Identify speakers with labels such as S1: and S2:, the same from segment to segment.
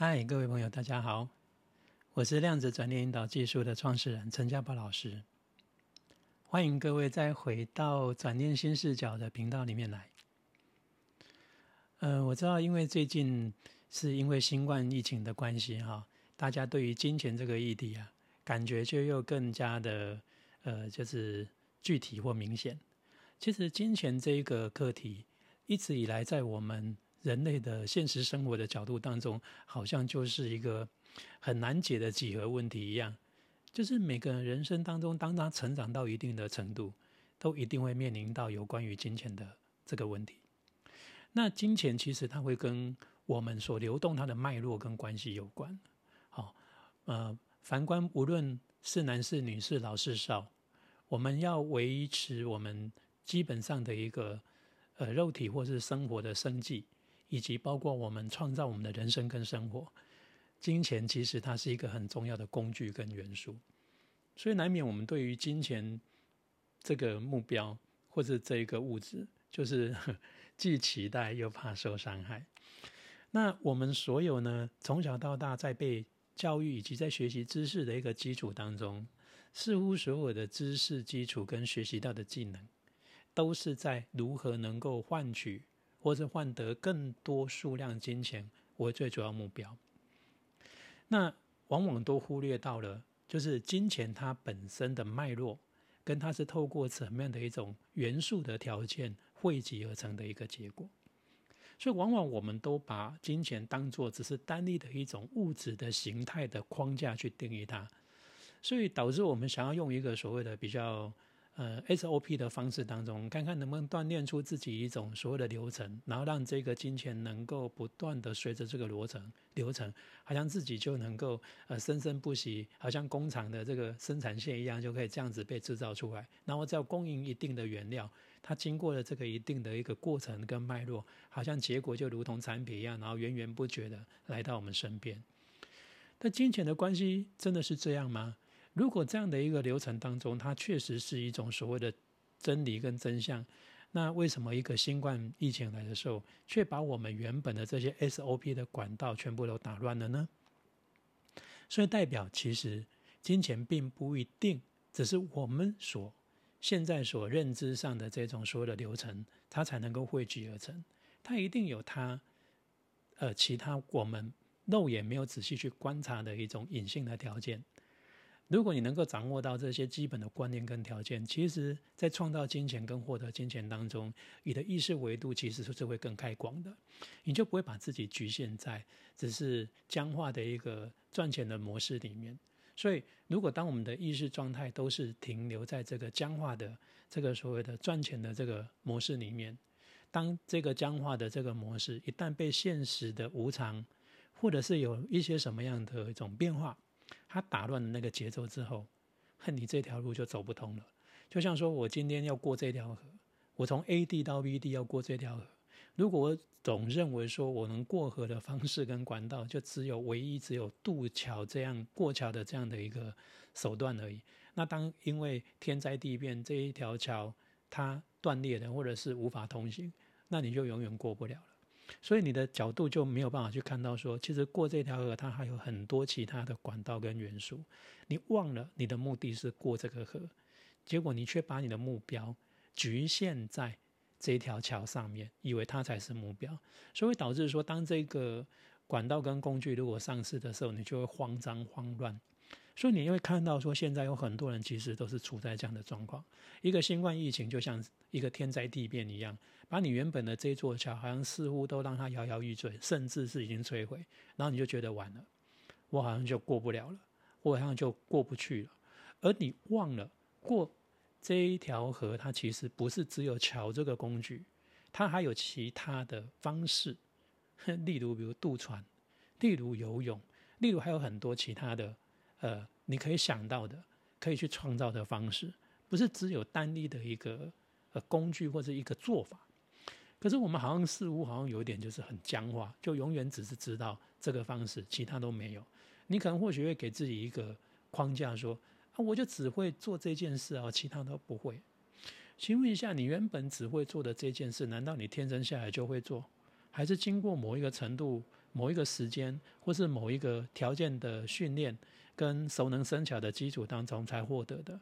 S1: 嗨，各位朋友，大家好，我是量子转念引导技术的创始人陈家宝老师，欢迎各位再回到转念新视角的频道里面来。呃，我知道，因为最近是因为新冠疫情的关系，哈，大家对于金钱这个议题啊，感觉就又更加的呃，就是具体或明显。其实，金钱这一个课题，一直以来在我们人类的现实生活的角度当中，好像就是一个很难解的几何问题一样。就是每个人生当中，当他成长到一定的程度，都一定会面临到有关于金钱的这个问题。那金钱其实它会跟我们所流动它的脉络跟关系有关。好，呃，反观无论是男是女是老是少，我们要维持我们基本上的一个呃肉体或是生活的生计。以及包括我们创造我们的人生跟生活，金钱其实它是一个很重要的工具跟元素，所以难免我们对于金钱这个目标或者这一个物质，就是 既期待又怕受伤害。那我们所有呢，从小到大在被教育以及在学习知识的一个基础当中，似乎所有的知识基础跟学习到的技能，都是在如何能够换取。或者换得更多数量金钱为最主要目标，那往往都忽略到了，就是金钱它本身的脉络，跟它是透过怎么样的一种元素的条件汇集而成的一个结果。所以，往往我们都把金钱当做只是单一的一种物质的形态的框架去定义它，所以导致我们想要用一个所谓的比较。呃，SOP 的方式当中，看看能不能锻炼出自己一种所谓的流程，然后让这个金钱能够不断的随着这个流程流程，好像自己就能够呃生生不息，好像工厂的这个生产线一样，就可以这样子被制造出来。然后只要供应一定的原料，它经过了这个一定的一个过程跟脉络，好像结果就如同产品一样，然后源源不绝的来到我们身边。但金钱的关系真的是这样吗？如果这样的一个流程当中，它确实是一种所谓的真理跟真相，那为什么一个新冠疫情来的时候，却把我们原本的这些 SOP 的管道全部都打乱了呢？所以代表其实金钱并不一定只是我们所现在所认知上的这种所有的流程，它才能够汇聚而成，它一定有它呃其他我们肉眼没有仔细去观察的一种隐性的条件。如果你能够掌握到这些基本的观念跟条件，其实，在创造金钱跟获得金钱当中，你的意识维度其实是会更开广的，你就不会把自己局限在只是僵化的一个赚钱的模式里面。所以，如果当我们的意识状态都是停留在这个僵化的这个所谓的赚钱的这个模式里面，当这个僵化的这个模式一旦被现实的无常，或者是有一些什么样的一种变化，他打乱了那个节奏之后，恨你这条路就走不通了。就像说我今天要过这条河，我从 A 地到 B 地要过这条河。如果我总认为说我能过河的方式跟管道，就只有唯一只有渡桥这样过桥的这样的一个手段而已。那当因为天灾地变，这一条桥它断裂了，或者是无法通行，那你就永远过不了了。所以你的角度就没有办法去看到说，其实过这条河它还有很多其他的管道跟元素。你忘了你的目的是过这个河，结果你却把你的目标局限在这条桥上面，以为它才是目标，所以导致说，当这个管道跟工具如果上市的时候，你就会慌张慌乱。所以你会看到说，现在有很多人其实都是处在这样的状况。一个新冠疫情就像一个天灾地变一样，把你原本的这座桥好像似乎都让它摇摇欲坠，甚至是已经摧毁。然后你就觉得完了，我好像就过不了了，我好像就过不去了。而你忘了过这一条河，它其实不是只有桥这个工具，它还有其他的方式，例如比如渡船，例如游泳，例如还有很多其他的。呃，你可以想到的，可以去创造的方式，不是只有单一的一个呃工具或者一个做法。可是我们好像似乎好像有一点就是很僵化，就永远只是知道这个方式，其他都没有。你可能或许会给自己一个框架，说啊，我就只会做这件事啊，其他都不会。请问一下，你原本只会做的这件事，难道你天生下来就会做，还是经过某一个程度？某一个时间，或是某一个条件的训练跟熟能生巧的基础当中才获得的。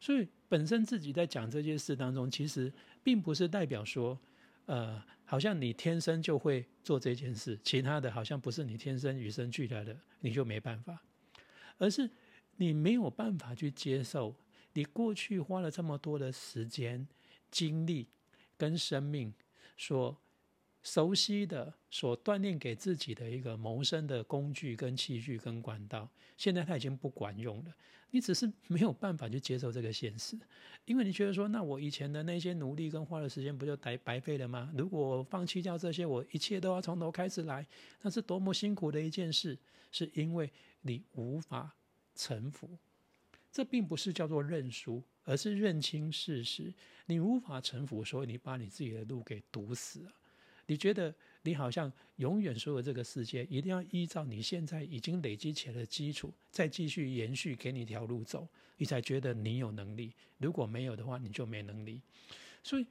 S1: 所以本身自己在讲这件事当中，其实并不是代表说，呃，好像你天生就会做这件事，其他的好像不是你天生与生俱来的，你就没办法，而是你没有办法去接受，你过去花了这么多的时间、精力跟生命说。熟悉的所锻炼给自己的一个谋生的工具、跟器具、跟管道，现在它已经不管用了。你只是没有办法去接受这个现实，因为你觉得说，那我以前的那些努力跟花的时间不就白白费了吗？如果放弃掉这些，我一切都要从头开始来，那是多么辛苦的一件事。是因为你无法臣服，这并不是叫做认输，而是认清事实。你无法臣服，所以你把你自己的路给堵死了。你觉得你好像永远所有这个世界一定要依照你现在已经累积起来的基础，再继续延续给你一条路走，你才觉得你有能力。如果没有的话，你就没能力。所以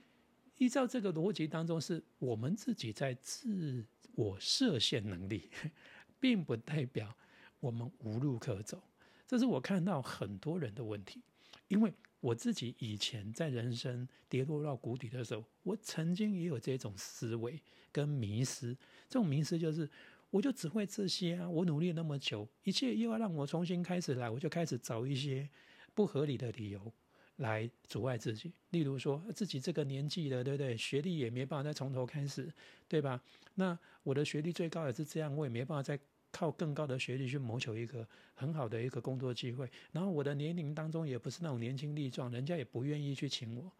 S1: 依照这个逻辑当中，是我们自己在自我设限能力，并不代表我们无路可走。这是我看到很多人的问题，因为。我自己以前在人生跌落到谷底的时候，我曾经也有这种思维跟迷失。这种迷失就是，我就只会这些啊！我努力那么久，一切又要让我重新开始来，我就开始找一些不合理的理由来阻碍自己。例如说，自己这个年纪了，对不对？学历也没办法再从头开始，对吧？那我的学历最高也是这样，我也没办法再。靠更高的学历去谋求一个很好的一个工作机会，然后我的年龄当中也不是那种年轻力壮，人家也不愿意去请我，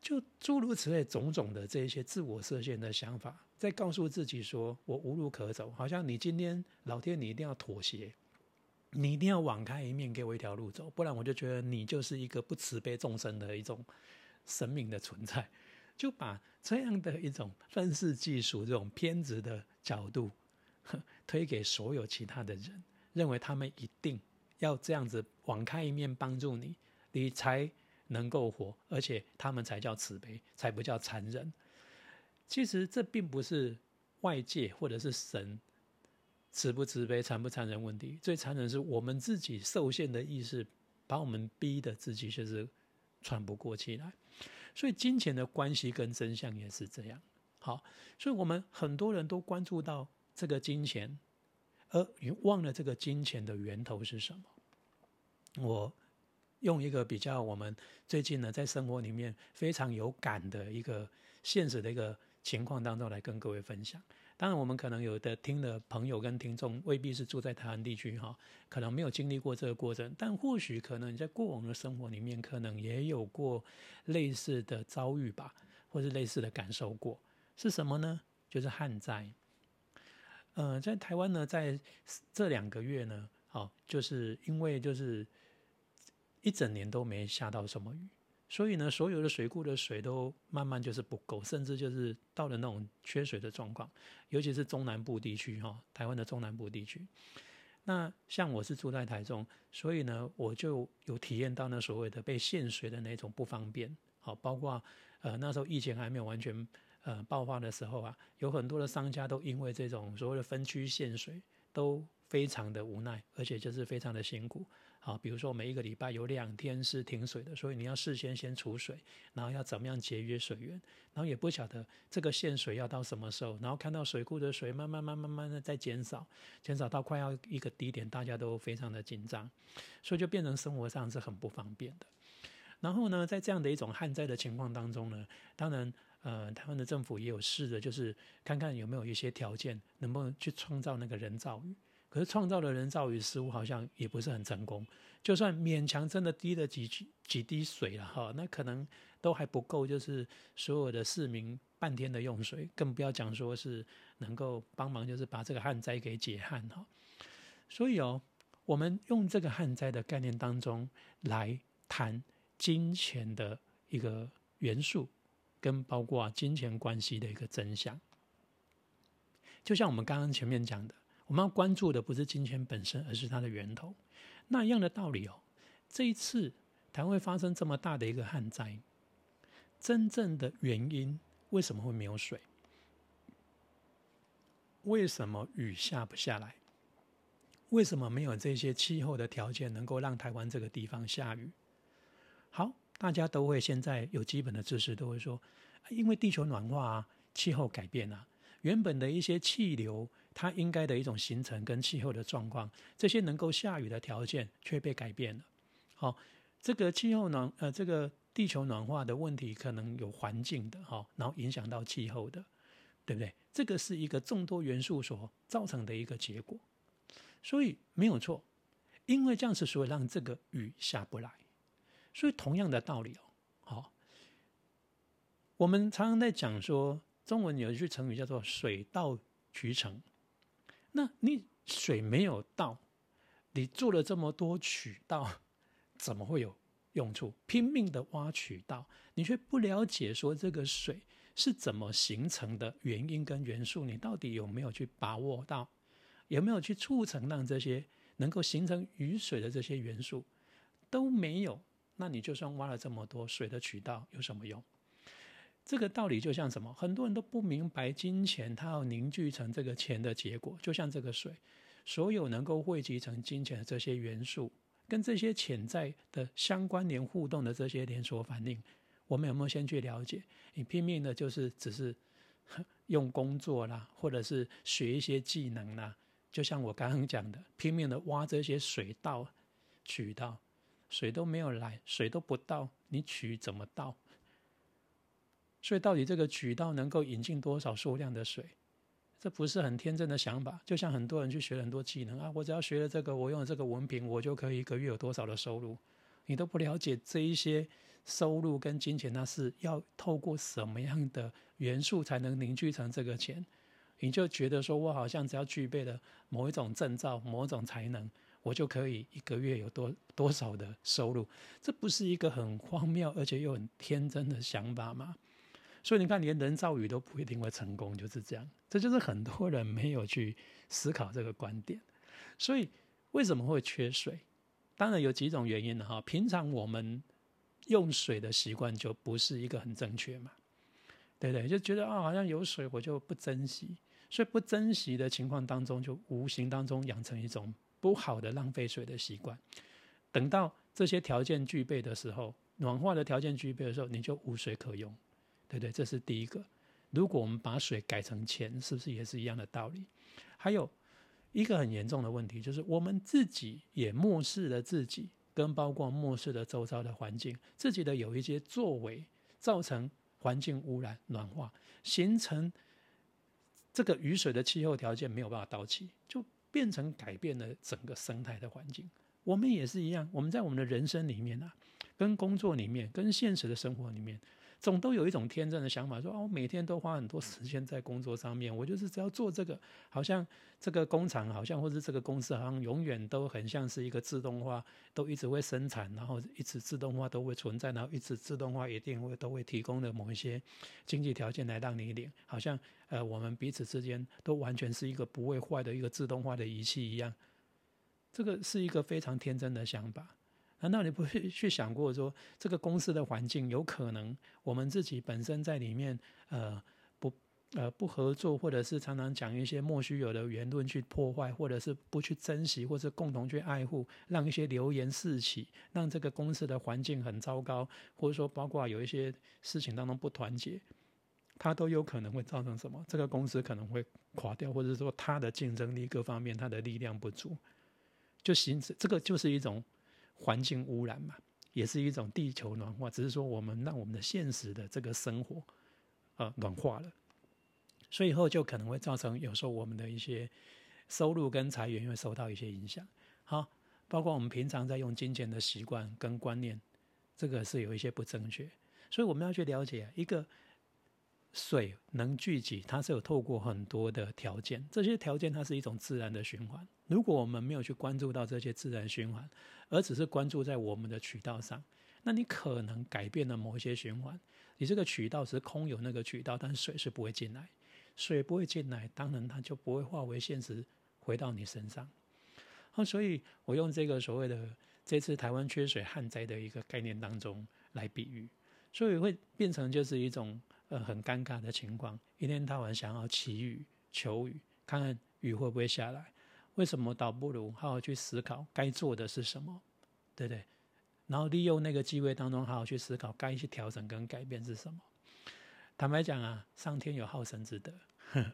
S1: 就诸如此类种种的这一些自我设限的想法，在告诉自己说我无路可走，好像你今天老天你一定要妥协，你一定要网开一面给我一条路走，不然我就觉得你就是一个不慈悲众生的一种神明的存在，就把这样的一种愤世嫉俗这种偏执的角度。推给所有其他的人，认为他们一定要这样子网开一面帮助你，你才能够活，而且他们才叫慈悲，才不叫残忍。其实这并不是外界或者是神慈不慈悲、残不残忍问题，最残忍是我们自己受限的意识，把我们逼的自己就是喘不过气来。所以金钱的关系跟真相也是这样。好，所以我们很多人都关注到。这个金钱，而你忘了这个金钱的源头是什么？我用一个比较我们最近呢在生活里面非常有感的一个现实的一个情况当中来跟各位分享。当然，我们可能有的听的朋友跟听众未必是住在台湾地区哈，可能没有经历过这个过程，但或许可能你在过往的生活里面可能也有过类似的遭遇吧，或是类似的感受过。是什么呢？就是旱灾。呃，在台湾呢，在这两个月呢，好，就是因为就是一整年都没下到什么雨，所以呢，所有的水库的水都慢慢就是不够，甚至就是到了那种缺水的状况，尤其是中南部地区哈，台湾的中南部地区。那像我是住在台中，所以呢，我就有体验到那所谓的被限水的那种不方便，好，包括呃那时候疫情还没有完全。呃，爆发的时候啊，有很多的商家都因为这种所谓的分区限水，都非常的无奈，而且就是非常的辛苦。好，比如说每一个礼拜有两天是停水的，所以你要事先先储水，然后要怎么样节约水源，然后也不晓得这个限水要到什么时候，然后看到水库的水慢慢慢慢慢的在减少，减少到快要一个低点，大家都非常的紧张，所以就变成生活上是很不方便的。然后呢，在这样的一种旱灾的情况当中呢，当然。呃，台湾的政府也有试着，就是看看有没有一些条件，能不能去创造那个人造雨。可是创造的人造雨似乎好像也不是很成功。就算勉强真的滴了几几滴水了哈，那可能都还不够，就是所有的市民半天的用水，更不要讲说是能够帮忙，就是把这个旱灾给解旱哈。所以哦，我们用这个旱灾的概念当中来谈金钱的一个元素。跟包括金钱关系的一个真相，就像我们刚刚前面讲的，我们要关注的不是金钱本身，而是它的源头。那一样的道理哦，这一次台湾会发生这么大的一个旱灾，真正的原因为什么会没有水？为什么雨下不下来？为什么没有这些气候的条件能够让台湾这个地方下雨？好，大家都会现在有基本的知识，都会说，因为地球暖化啊，气候改变啊，原本的一些气流它应该的一种形成跟气候的状况，这些能够下雨的条件却被改变了。好，这个气候暖呃，这个地球暖化的问题可能有环境的哈，然后影响到气候的，对不对？这个是一个众多元素所造成的一个结果。所以没有错，因为这样子，所以让这个雨下不来。所以同样的道理哦，好，我们常常在讲说，中文有一句成语叫做“水到渠成”。那你水没有到，你做了这么多渠道，怎么会有用处？拼命的挖渠道，你却不了解说这个水是怎么形成的原因跟元素，你到底有没有去把握到？有没有去促成让这些能够形成雨水的这些元素都没有？那你就算挖了这么多水的渠道有什么用？这个道理就像什么？很多人都不明白，金钱它要凝聚成这个钱的结果，就像这个水，所有能够汇集成金钱的这些元素，跟这些潜在的相关联互动的这些连锁反应，我们有没有先去了解？你拼命的就是只是 用工作啦，或者是学一些技能啦？就像我刚刚讲的，拼命的挖这些水道、渠道，水都没有来，水都不到，你渠怎么到？所以到底这个渠道能够引进多少数量的水？这不是很天真的想法。就像很多人去学很多技能啊，我只要学了这个，我用了这个文凭，我就可以一个月有多少的收入？你都不了解这一些收入跟金钱，那是要透过什么样的元素才能凝聚成这个钱？你就觉得说，我好像只要具备了某一种证照、某一种才能，我就可以一个月有多多少的收入？这不是一个很荒谬而且又很天真的想法吗？所以你看，连人造雨都不一定会成功，就是这样。这就是很多人没有去思考这个观点。所以为什么会缺水？当然有几种原因的哈。平常我们用水的习惯就不是一个很正确嘛，对不对？就觉得啊，好像有水我就不珍惜。所以不珍惜的情况当中，就无形当中养成一种不好的浪费水的习惯。等到这些条件具备的时候，暖化的条件具备的时候，你就无水可用，对不对？这是第一个。如果我们把水改成钱，是不是也是一样的道理？还有一个很严重的问题，就是我们自己也漠视了自己，跟包括漠视了周遭的环境，自己的有一些作为，造成环境污染、暖化，形成。这个雨水的气候条件没有办法到期，就变成改变了整个生态的环境。我们也是一样，我们在我们的人生里面啊，跟工作里面，跟现实的生活里面。总都有一种天真的想法，说哦，每天都花很多时间在工作上面，我就是只要做这个，好像这个工厂，好像或者这个公司，好像永远都很像是一个自动化，都一直会生产，然后一直自动化都会存在，然后一直自动化一定会都会提供的某一些经济条件来让你领，好像呃我们彼此之间都完全是一个不会坏的一个自动化的仪器一样，这个是一个非常天真的想法。难道你不会去想过说，这个公司的环境有可能我们自己本身在里面，呃，不，呃，不合作，或者是常常讲一些莫须有的言论去破坏，或者是不去珍惜，或者共同去爱护，让一些流言四起，让这个公司的环境很糟糕，或者说包括有一些事情当中不团结，它都有可能会造成什么？这个公司可能会垮掉，或者说它的竞争力各方面它的力量不足，就形成这个就是一种。环境污染嘛，也是一种地球暖化，只是说我们让我们的现实的这个生活，呃，暖化了，所以以后就可能会造成有时候我们的一些收入跟财源会受到一些影响。好，包括我们平常在用金钱的习惯跟观念，这个是有一些不正确，所以我们要去了解一个。水能聚集，它是有透过很多的条件，这些条件它是一种自然的循环。如果我们没有去关注到这些自然循环，而只是关注在我们的渠道上，那你可能改变了某一些循环。你这个渠道是空有那个渠道，但水是不会进来，水不会进来，当然它就不会化为现实回到你身上。好，所以我用这个所谓的这次台湾缺水旱灾的一个概念当中来比喻，所以会变成就是一种。呃，很尴尬的情况，一天到晚想要祈雨、求雨，看看雨会不会下来。为什么倒不如好好去思考该做的是什么，对不对？然后利用那个机会当中，好好去思考该去调整跟改变是什么。坦白讲啊，上天有好生之德，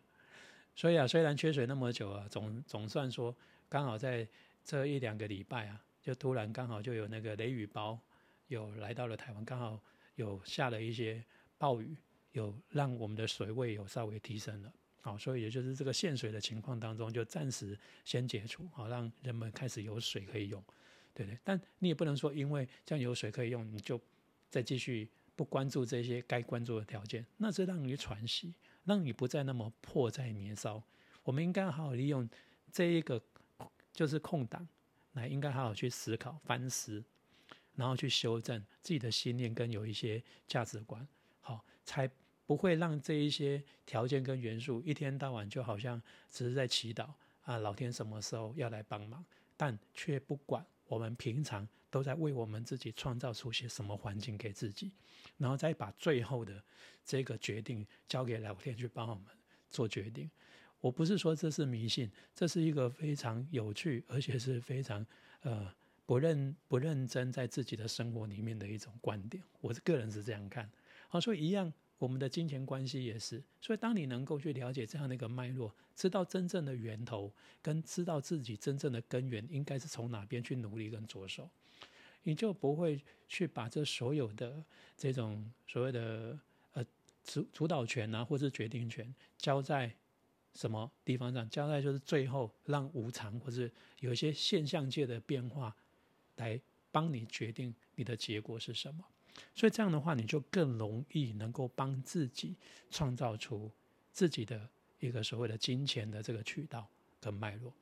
S1: 所以啊，虽然缺水那么久啊，总总算说刚好在这一两个礼拜啊，就突然刚好就有那个雷雨包有来到了台湾，刚好有下了一些暴雨，有让我们的水位有稍微提升了。好，所以也就是这个限水的情况当中，就暂时先解除，好让人们开始有水可以用，对不对？但你也不能说因为这样有水可以用，你就再继续不关注这些该关注的条件，那是让你喘息，让你不再那么迫在眉梢。我们应该好好利用这一个就是空档，来应该好好去思考、反思，然后去修正自己的信念跟有一些价值观，好才。不会让这一些条件跟元素一天到晚就好像只是在祈祷啊，老天什么时候要来帮忙，但却不管我们平常都在为我们自己创造出些什么环境给自己，然后再把最后的这个决定交给老天去帮我们做决定。我不是说这是迷信，这是一个非常有趣而且是非常呃不认不认真在自己的生活里面的一种观点。我个人是这样看，好，所以一样。我们的金钱关系也是，所以当你能够去了解这样的一个脉络，知道真正的源头，跟知道自己真正的根源应该是从哪边去努力跟着手，你就不会去把这所有的这种所谓的呃主主导权啊，或是决定权交在什么地方上，交在就是最后让无常或是有一些现象界的变化来帮你决定你的结果是什么。所以这样的话，你就更容易能够帮自己创造出自己的一个所谓的金钱的这个渠道跟脉络。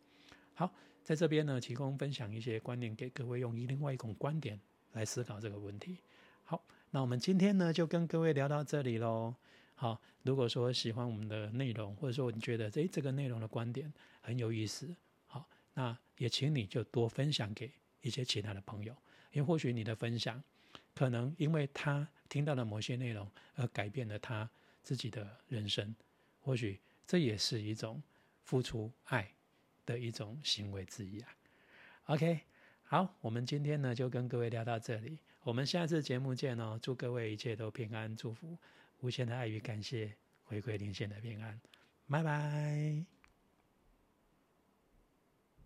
S1: 好，在这边呢，提供分享一些观念给各位，用另外一种观点来思考这个问题。好，那我们今天呢就跟各位聊到这里喽。好，如果说喜欢我们的内容，或者说你觉得诶这个内容的观点很有意思，好，那也请你就多分享给一些其他的朋友，因为或许你的分享。可能因为他听到了某些内容而改变了他自己的人生，或许这也是一种付出爱的一种行为之一啊。OK，好，我们今天呢就跟各位聊到这里，我们下次节目见哦！祝各位一切都平安，祝福无限的爱与感谢回馈连线的平安，拜拜。